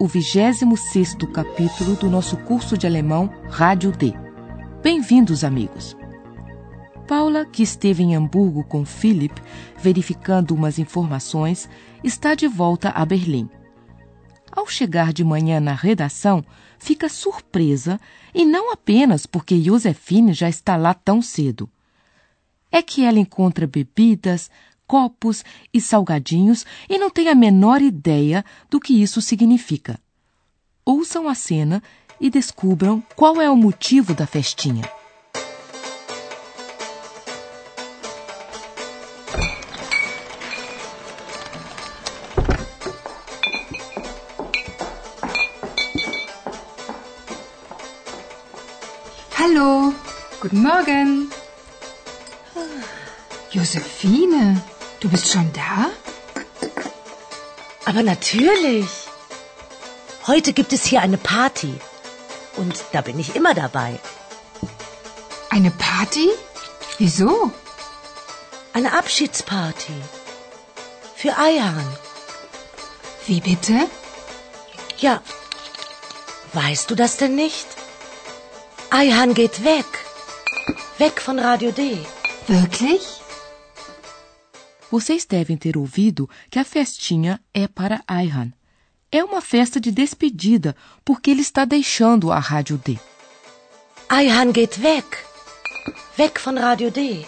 o 26º capítulo do nosso curso de alemão Rádio D. Bem-vindos, amigos! Paula, que esteve em Hamburgo com Philip, verificando umas informações, está de volta a Berlim. Ao chegar de manhã na redação, fica surpresa, e não apenas porque Josefine já está lá tão cedo. É que ela encontra bebidas, copos e salgadinhos e não tem a menor ideia do que isso significa. Ouçam a cena e descubram qual é o motivo da festinha. Hallo, guten Morgen. Josephine, du bist schon da? Aber natürlich. Heute gibt es hier eine Party. Und da bin ich immer dabei. Eine Party? Wieso? Eine Abschiedsparty. Für Eihan. Wie bitte? Ja. Weißt du das denn nicht? Eihan geht weg. Weg von Radio D. Wirklich? Vocês devem ter ouvido que a festinha é para Ayhan. É uma festa de despedida, porque ele está deixando a Rádio D. Eihan geht weg. Weg von Radio D.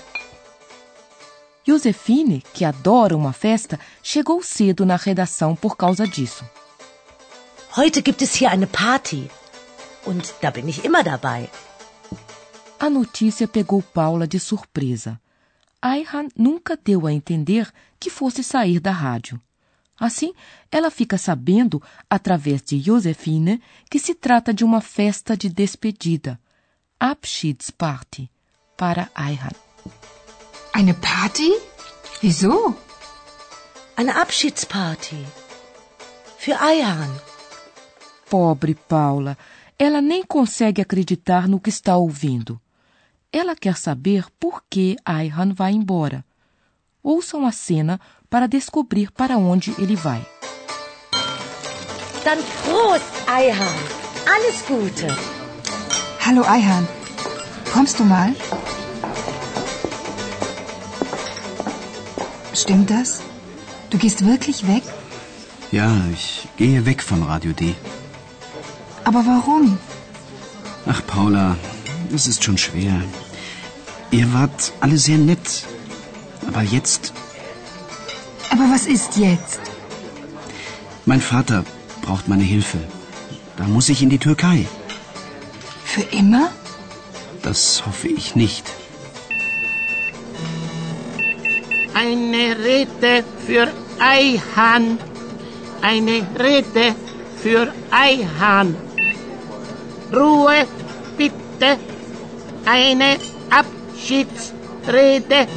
Josefine, que adora uma festa, chegou cedo na redação por causa disso. Heute gibt es hier eine Party. Und da bin ich immer dabei. A notícia pegou Paula de surpresa. Ayhan nunca deu a entender que fosse sair da rádio. Assim, ela fica sabendo, através de Josefine, que se trata de uma festa de despedida, Abschiedsparty, para Ayhan. Eine Party? Wieso? Eine Abschiedsparty. Für Eihan. Pobre Paula, ela nem consegue acreditar no que está ouvindo. Ela quer saber por que Ayhan vai embora. Ouçam a cena para descobrir para onde ele vai. Dann Prost, Eihan. Alles Gute. Hallo Eihan, kommst du mal? Stimmt das? Du gehst wirklich weg? Ja, ich gehe weg von Radio D. Aber warum? Ach, Paula, es ist schon schwer. Ihr wart alle sehr nett. Aber jetzt, Aber was ist jetzt? mein Vater braucht meine Hilfe. Da muss ich in die Türkei. Für immer? Das hoffe ich nicht. Eine Rede für Eihan. Eine Rede für Eihan. Ruhe, bitte. Eine Abschiedsrede.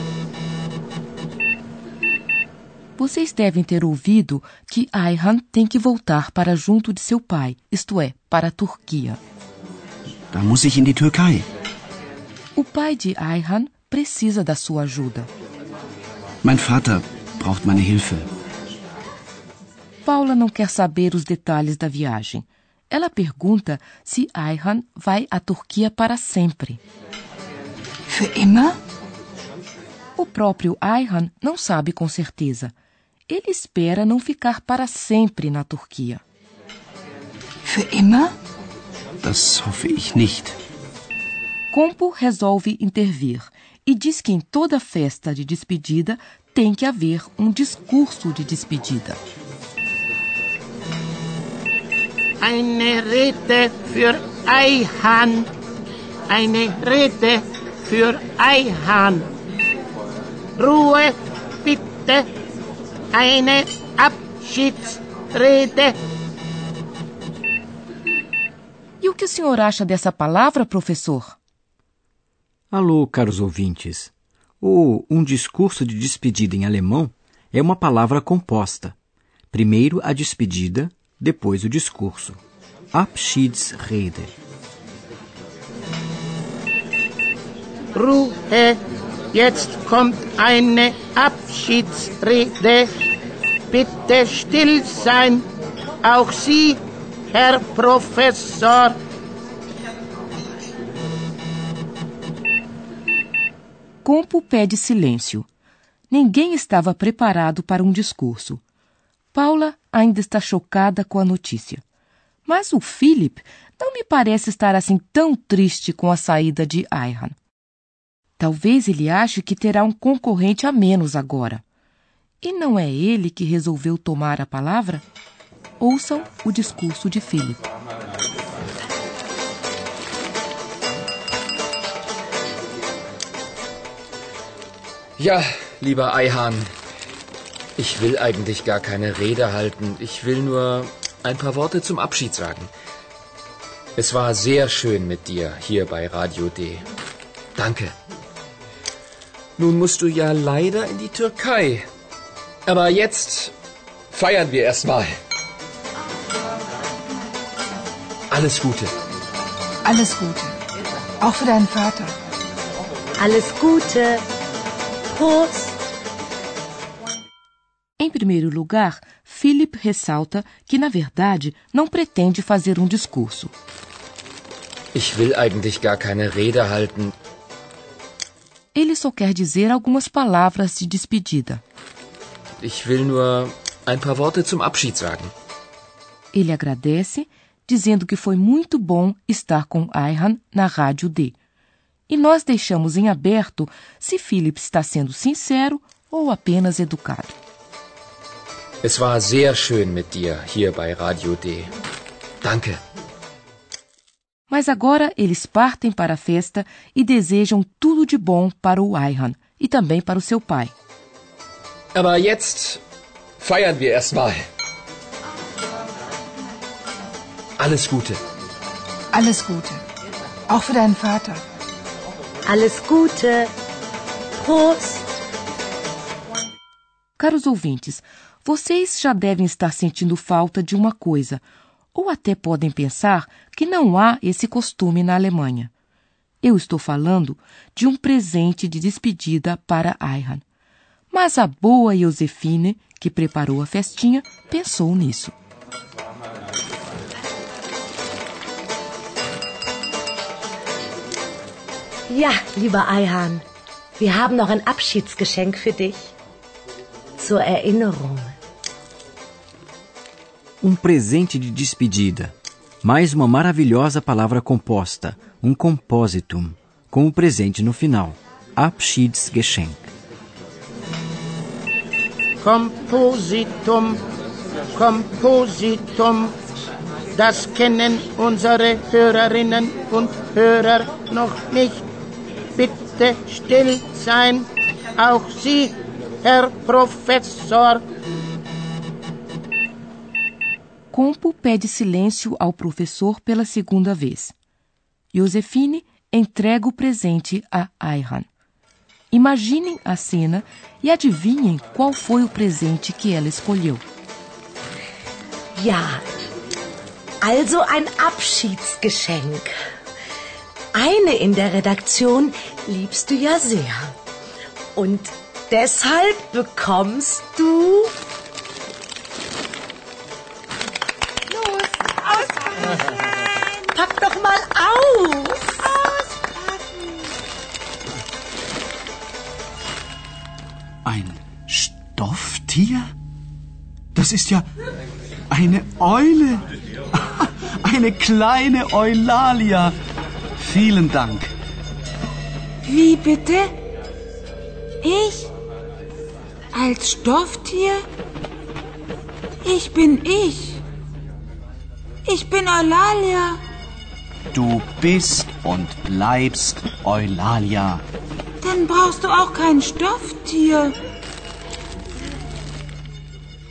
Vocês devem ter ouvido que Ayhan tem que voltar para junto de seu pai, isto é, para a Turquia. Da muss ich in die Türkei. O pai de Ayhan precisa da sua ajuda. Mein Vater braucht meine Hilfe. Paula não quer saber os detalhes da viagem. Ela pergunta se Ayhan vai à Turquia para sempre. Für immer? O próprio Ayhan não sabe com certeza. Ele espera não ficar para sempre na Turquia. Für immer? Das hoffe ich nicht. Compo resolve intervir e diz que em toda festa de despedida tem que haver um discurso de despedida. Eine Rede für Eihan. Eine Rede für Eihan. Ruhe, bitte. Eine Abschiedsrede. E o que o senhor acha dessa palavra, professor? Alô, caros ouvintes. O um discurso de despedida em alemão é uma palavra composta. Primeiro a despedida, depois o discurso. Abschiedsrede. Ruhe, jetzt kommt eine Abschiedsrede. Bitte still sein, auch Sie, Herr Professor. Compo pede silêncio. Ninguém estava preparado para um discurso. Paula ainda está chocada com a notícia. Mas o Philip não me parece estar assim tão triste com a saída de Ayhan. Talvez ele ache que terá um concorrente a menos agora. E não é ele que resolveu tomar a palavra? Ouçam o discurso de Philip. Ja, lieber Eihahn, ich will eigentlich gar keine Rede halten. Ich will nur ein paar Worte zum Abschied sagen. Es war sehr schön mit dir hier bei Radio D. Danke. Nun musst du ja leider in die Türkei. Aber jetzt feiern wir erstmal. Alles Gute. Alles Gute. Auch für deinen Vater. Alles Gute. Prost. Em primeiro lugar, Philip ressalta que, na verdade, não pretende fazer um discurso. Ich will eigentlich gar keine Rede halten. Ele só quer dizer algumas palavras de despedida. Ich will nur ein paar Worte zum Abschied sagen. Ele agradece, dizendo que foi muito bom estar com Ayhan na Rádio D. E nós deixamos em aberto se Philip está sendo sincero ou apenas educado. Es war sehr schön mit dir hier bei Radio D. Danke. Mas agora eles partem para a festa e desejam tudo de bom para o Ayhan e também para o seu pai. Aber jetzt feiern wir erstmal. Alles Gute. Alles Gute. Auch für deinen Vater. Alles Gute. Prost. Caros ouvintes, vocês já devem estar sentindo falta de uma coisa, ou até podem pensar que não há esse costume na Alemanha. Eu estou falando de um presente de despedida para Ayhan. Mas a boa Josefine, que preparou a festinha, pensou nisso. Ja, lieber Ayhan, wir haben noch ein Abschiedsgeschenk für dich. Zur Erinnerung. Um presente de despedida. Mais uma maravilhosa palavra composta, um compositum, com o presente no final. Abschiedsgeschenk. Kompositum, Kompositum, das kennen unsere Hörerinnen und Hörer noch nicht. Bitte still sein, auch Sie, Herr Professor. Compo pede silêncio ao professor pela segunda vez. Josefine entrega o presente a Ayhan. Imaginem a cena e adivinhem qual foi o presente que ela escolheu. Ja, also ein Abschiedsgeschenk. Eine in der Redaktion liebst du ja sehr. Und deshalb bekommst du... Stofftier? Das ist ja eine Eule. Eine kleine Eulalia. Vielen Dank. Wie bitte? Ich? Als Stofftier? Ich bin ich. Ich bin Eulalia. Du bist und bleibst Eulalia. Dann brauchst du auch kein Stofftier.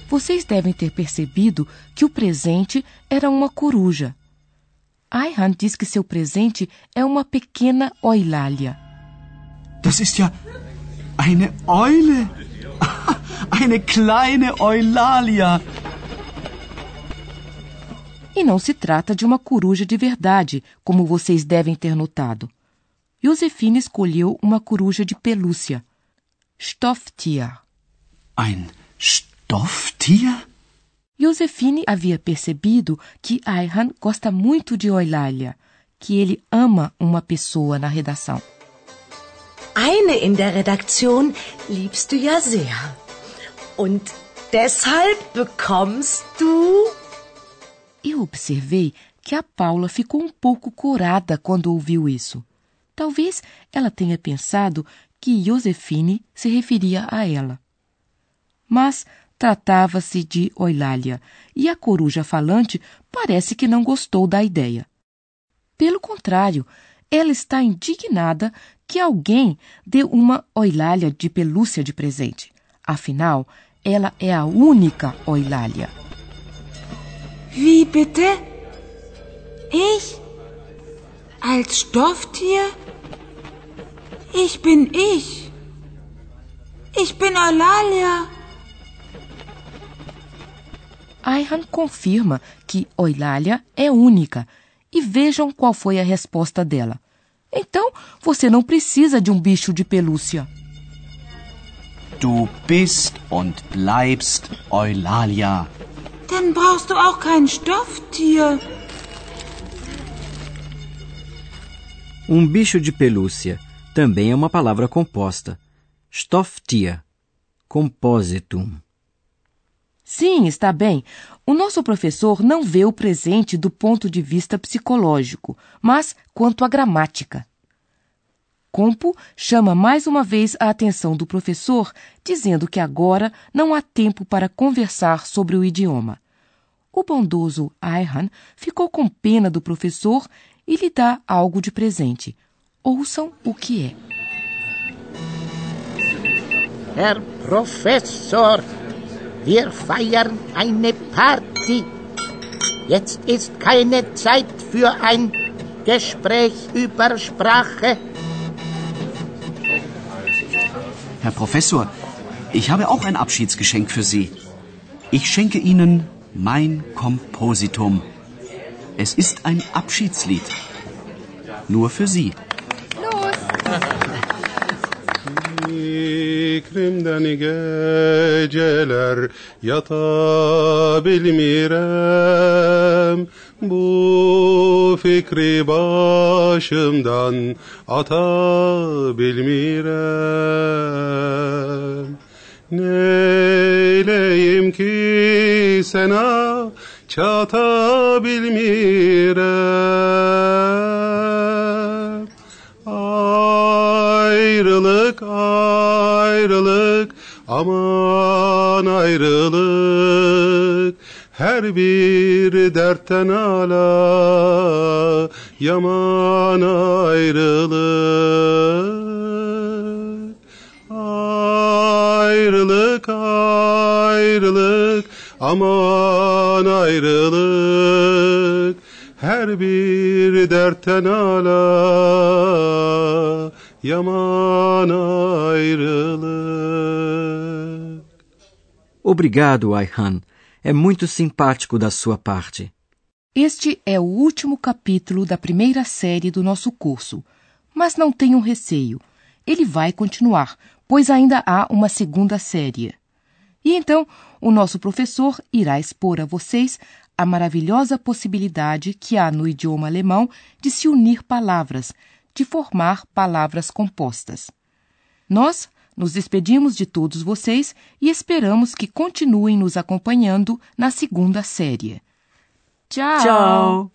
Vocês devem ter percebido que o presente era uma coruja. Ayhan diz que seu presente é uma pequena Eulalia. Das ist ja eine Eule. Eine kleine Eulalia. E não se trata de uma coruja de verdade, como vocês devem ter notado. Josefine escolheu uma coruja de pelúcia. Stofftier. Ein Stofftier? Josefine havia percebido que Ayhan gosta muito de Eulalia, que ele ama uma pessoa na redação. Eine in der Redaktion liebst du ja sehr. Und deshalb bekommst du. Eu observei que a Paula ficou um pouco corada quando ouviu isso. Talvez ela tenha pensado que Josefine se referia a ela. Mas Tratava-se de Oilália, e a coruja falante parece que não gostou da ideia. Pelo contrário, ela está indignada que alguém dê uma Oilália de pelúcia de presente. Afinal, ela é a única Oilália. Wie bitte? Ich? Als Stofftier? Ich bin ich. Ich bin Eulalia. Ayhan confirma que Oilália é única e vejam qual foi a resposta dela. Então, você não precisa de um bicho de pelúcia. Du bist und bleibst Eulalia. Dann brauchst du auch kein Stofftier. Um bicho de pelúcia também é uma palavra composta. Stofftier, compositum. Sim, está bem. O nosso professor não vê o presente do ponto de vista psicológico, mas quanto à gramática. Compo chama mais uma vez a atenção do professor, dizendo que agora não há tempo para conversar sobre o idioma. O bondoso Ayhan ficou com pena do professor e lhe dá algo de presente. Ouçam o que é. Herr Professor, Wir feiern eine Party. Jetzt ist keine Zeit für ein Gespräch über Sprache. Herr Professor, ich habe auch ein Abschiedsgeschenk für Sie. Ich schenke Ihnen mein Kompositum. Es ist ein Abschiedslied. Nur für Sie. üstümden geceler yata bilmirem. Bu fikri başımdan ata bilmirem. Neyleyim ki sana çata bilmirem? Aman ayrılık her bir dertten ala. Yaman ayrılık ayrılık ayrılık. Aman ayrılık her bir dertten ala. Yaman ayrılık. Obrigado, Ayhan. É muito simpático da sua parte. Este é o último capítulo da primeira série do nosso curso. Mas não tenham receio. Ele vai continuar, pois ainda há uma segunda série. E então, o nosso professor irá expor a vocês a maravilhosa possibilidade que há no idioma alemão de se unir palavras, de formar palavras compostas. Nós nos despedimos de todos vocês e esperamos que continuem nos acompanhando na segunda série. Tchau! Tchau!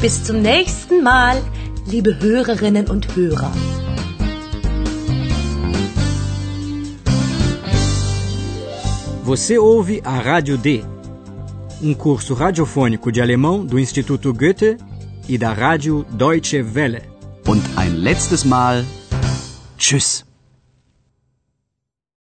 Bis zum nächsten Mal, liebe Hörerinnen und Hörer. Você ouve a Rádio D, um curso radiofônico de alemão do Instituto Goethe e da Rádio Deutsche Welle. Und ein letztes Mal Tschüss.